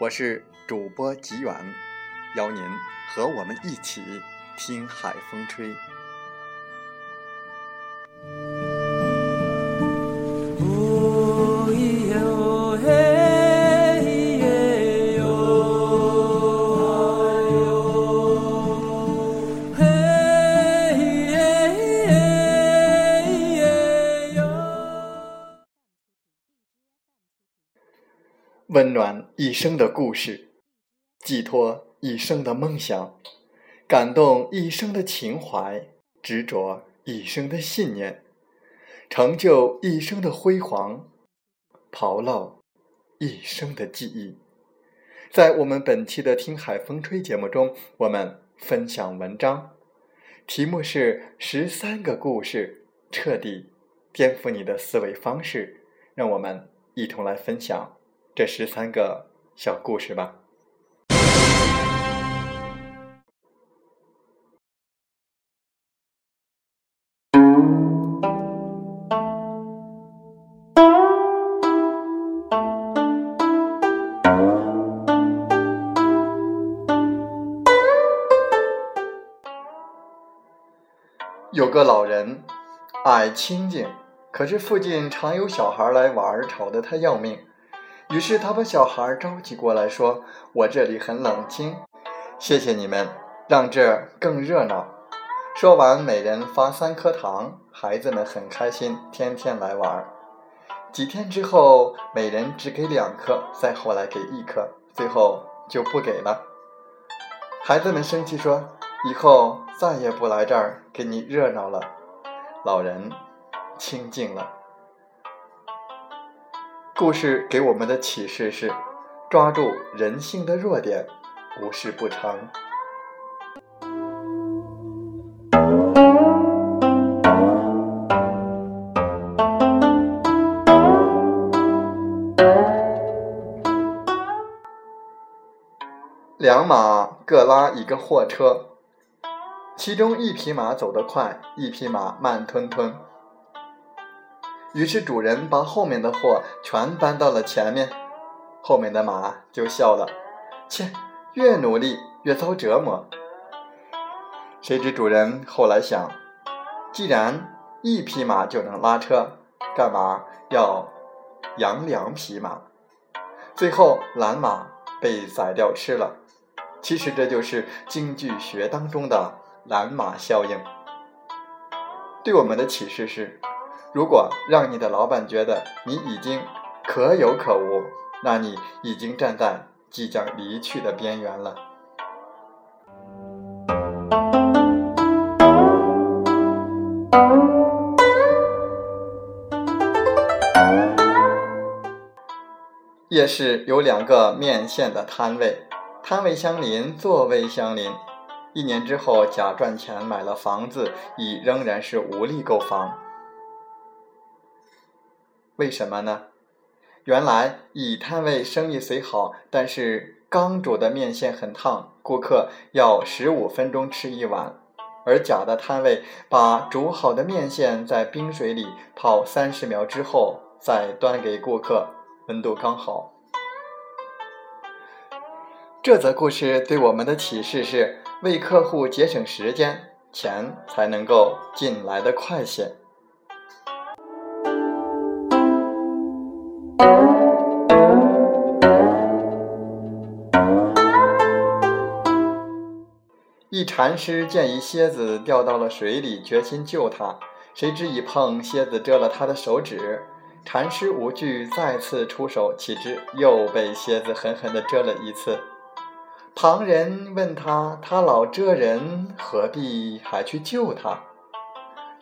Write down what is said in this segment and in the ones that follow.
我是主播吉远。邀您和我们一起听海风吹。温暖一生的故事，寄托。一生的梦想，感动一生的情怀，执着一生的信念，成就一生的辉煌，刨漏一生的记忆。在我们本期的《听海风吹》节目中，我们分享文章，题目是《十三个故事彻底颠覆你的思维方式》。让我们一同来分享这十三个小故事吧。有个老人爱清静，可是附近常有小孩来玩，吵得他要命。于是他把小孩召集过来，说：“我这里很冷清，谢谢你们，让这更热闹。”说完，每人发三颗糖，孩子们很开心，天天来玩。几天之后，每人只给两颗，再后来给一颗，最后就不给了。孩子们生气说。以后再也不来这儿给你热闹了。老人清静了。故事给我们的启示是：抓住人性的弱点，无事不成。两马各拉一个货车。其中一匹马走得快，一匹马慢吞吞。于是主人把后面的货全搬到了前面，后面的马就笑了：“切，越努力越遭折磨。”谁知主人后来想，既然一匹马就能拉车，干嘛要养两匹马？最后懒马被宰掉吃了。其实这就是经济学当中的。蓝马效应对我们的启示是：如果让你的老板觉得你已经可有可无，那你已经站在即将离去的边缘了。夜市有两个面线的摊位，摊位相邻，座位相邻。一年之后，甲赚钱买了房子，乙仍然是无力购房。为什么呢？原来乙摊位生意虽好，但是刚煮的面线很烫，顾客要十五分钟吃一碗；而甲的摊位把煮好的面线在冰水里泡三十秒之后再端给顾客，温度刚好。这则故事对我们的启示是。为客户节省时间，钱才能够进来的快些。一禅师见一蝎子掉到了水里，决心救它，谁知一碰，蝎子蛰了他的手指。禅师无惧，再次出手，岂知又被蝎子狠狠地蛰了一次。旁人问他：“他老蛰人，何必还去救他？”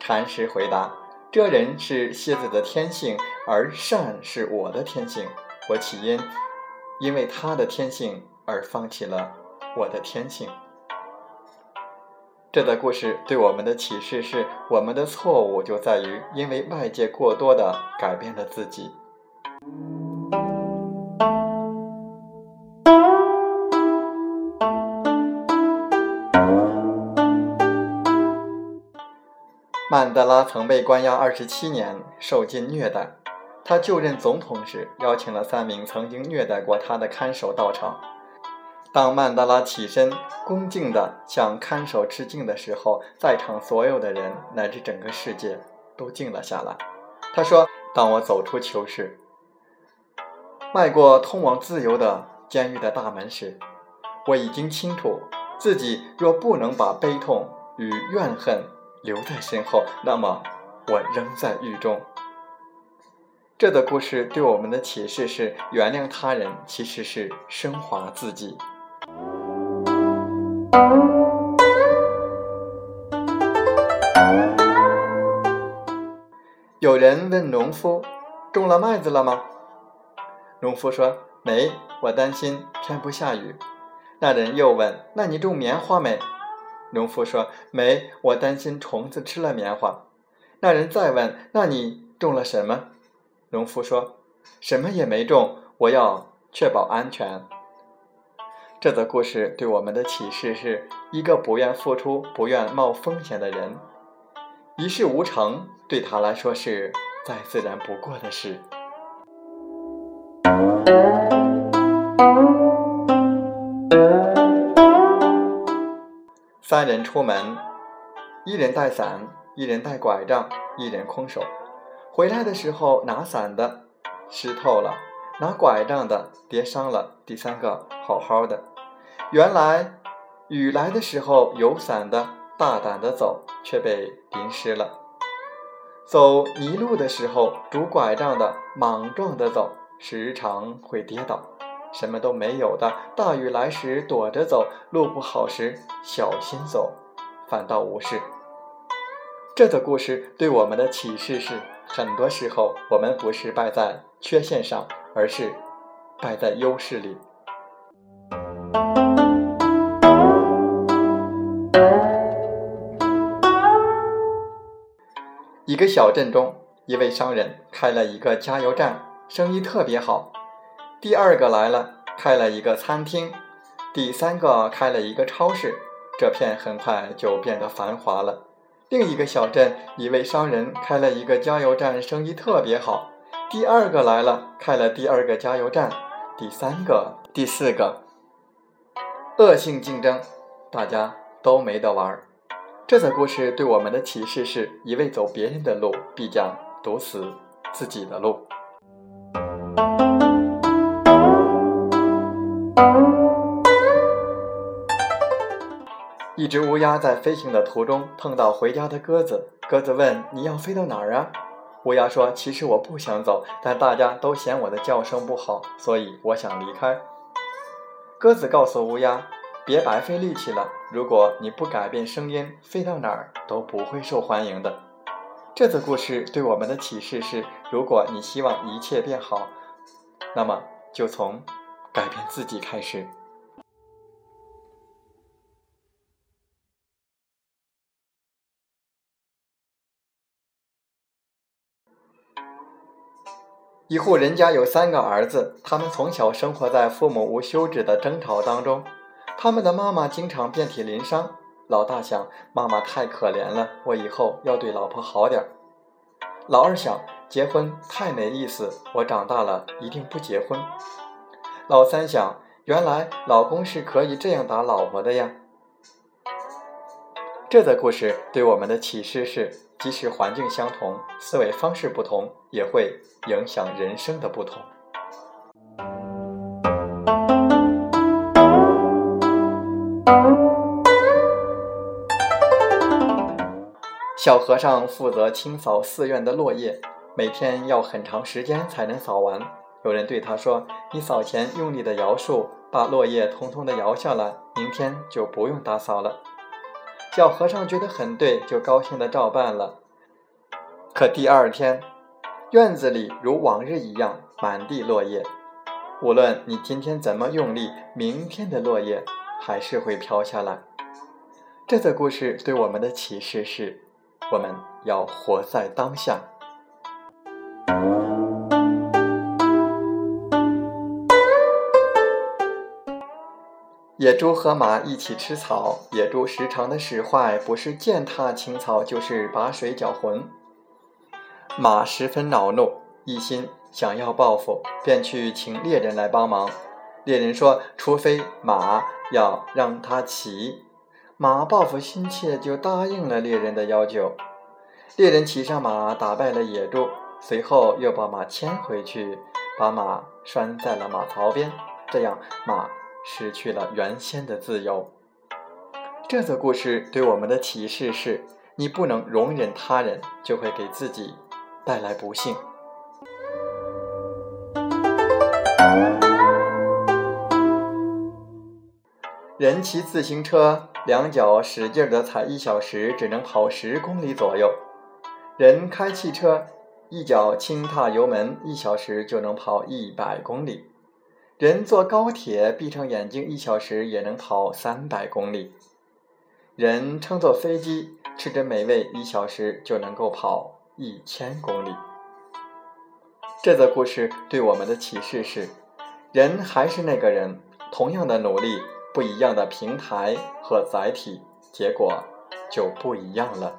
禅师回答：“这人是蝎子的天性，而善是我的天性。我起因因为他的天性而放弃了我的天性。”这则故事对我们的启示是：我们的错误就在于因为外界过多的改变了自己。曼德拉曾被关押二十七年，受尽虐待。他就任总统时，邀请了三名曾经虐待过他的看守到场。当曼德拉起身，恭敬地向看守致敬的时候，在场所有的人乃至整个世界都静了下来。他说：“当我走出囚室，迈过通往自由的监狱的大门时，我已经清楚，自己若不能把悲痛与怨恨留在身后，那么我仍在狱中。”这个故事对我们的启示是：原谅他人其实是升华自己。有人问农夫：“种了麦子了吗？”农夫说：“没，我担心天不下雨。”那人又问：“那你种棉花没？”农夫说：“没，我担心虫子吃了棉花。”那人再问：“那你种了什么？”农夫说：“什么也没种，我要确保安全。”这则故事对我们的启示是：一个不愿付出、不愿冒风险的人，一事无成，对他来说是再自然不过的事。三人出门，一人带伞，一人带拐杖，一人空手。回来的时候，拿伞的湿透了，拿拐杖的跌伤了，第三个好好的。原来，雨来的时候有伞的大胆的走，却被淋湿了；走泥路的时候，拄拐杖的莽撞的走，时常会跌倒。什么都没有的，大雨来时躲着走，路不好时小心走，反倒无事。这个故事对我们的启示是：很多时候，我们不是败在缺陷上，而是败在优势里。一个小镇中，一位商人开了一个加油站，生意特别好。第二个来了，开了一个餐厅，第三个开了一个超市，这片很快就变得繁华了。另一个小镇，一位商人开了一个加油站，生意特别好。第二个来了，开了第二个加油站，第三个、第四个，恶性竞争，大家都没得玩儿。这则故事对我们的启示是：一味走别人的路，必将堵死自己的路。一只乌鸦在飞行的途中碰到回家的鸽子，鸽子问：“你要飞到哪儿啊？”乌鸦说：“其实我不想走，但大家都嫌我的叫声不好，所以我想离开。”鸽子告诉乌鸦。别白费力气了。如果你不改变声音，飞到哪儿都不会受欢迎的。这则故事对我们的启示是：如果你希望一切变好，那么就从改变自己开始。一户人家有三个儿子，他们从小生活在父母无休止的争吵当中。他们的妈妈经常遍体鳞伤，老大想：妈妈太可怜了，我以后要对老婆好点儿。老二想：结婚太没意思，我长大了一定不结婚。老三想：原来老公是可以这样打老婆的呀。这则故事对我们的启示是：即使环境相同，思维方式不同，也会影响人生的不同。小和尚负责清扫寺院的落叶，每天要很长时间才能扫完。有人对他说：“你扫前用力的摇树，把落叶通通的摇下来，明天就不用打扫了。”小和尚觉得很对，就高兴的照办了。可第二天，院子里如往日一样满地落叶。无论你今天怎么用力，明天的落叶还是会飘下来。这则故事对我们的启示是。我们要活在当下。野猪和马一起吃草，野猪时常的使坏，不是践踏青草，就是把水搅浑。马十分恼怒，一心想要报复，便去请猎人来帮忙。猎人说：“除非马要让他骑。”马报复心切，就答应了猎人的要求。猎人骑上马，打败了野猪，随后又把马牵回去，把马拴在了马槽边，这样马失去了原先的自由。这则故事对我们的启示是：你不能容忍他人，就会给自己带来不幸。人骑自行车，两脚使劲的踩，一小时只能跑十公里左右；人开汽车，一脚轻踏油门，一小时就能跑一百公里；人坐高铁，闭上眼睛，一小时也能跑三百公里；人乘坐飞机，吃着美味，一小时就能够跑一千公里。这则故事对我们的启示是：人还是那个人，同样的努力。不一样的平台和载体，结果就不一样了。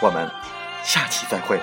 我们下期再会。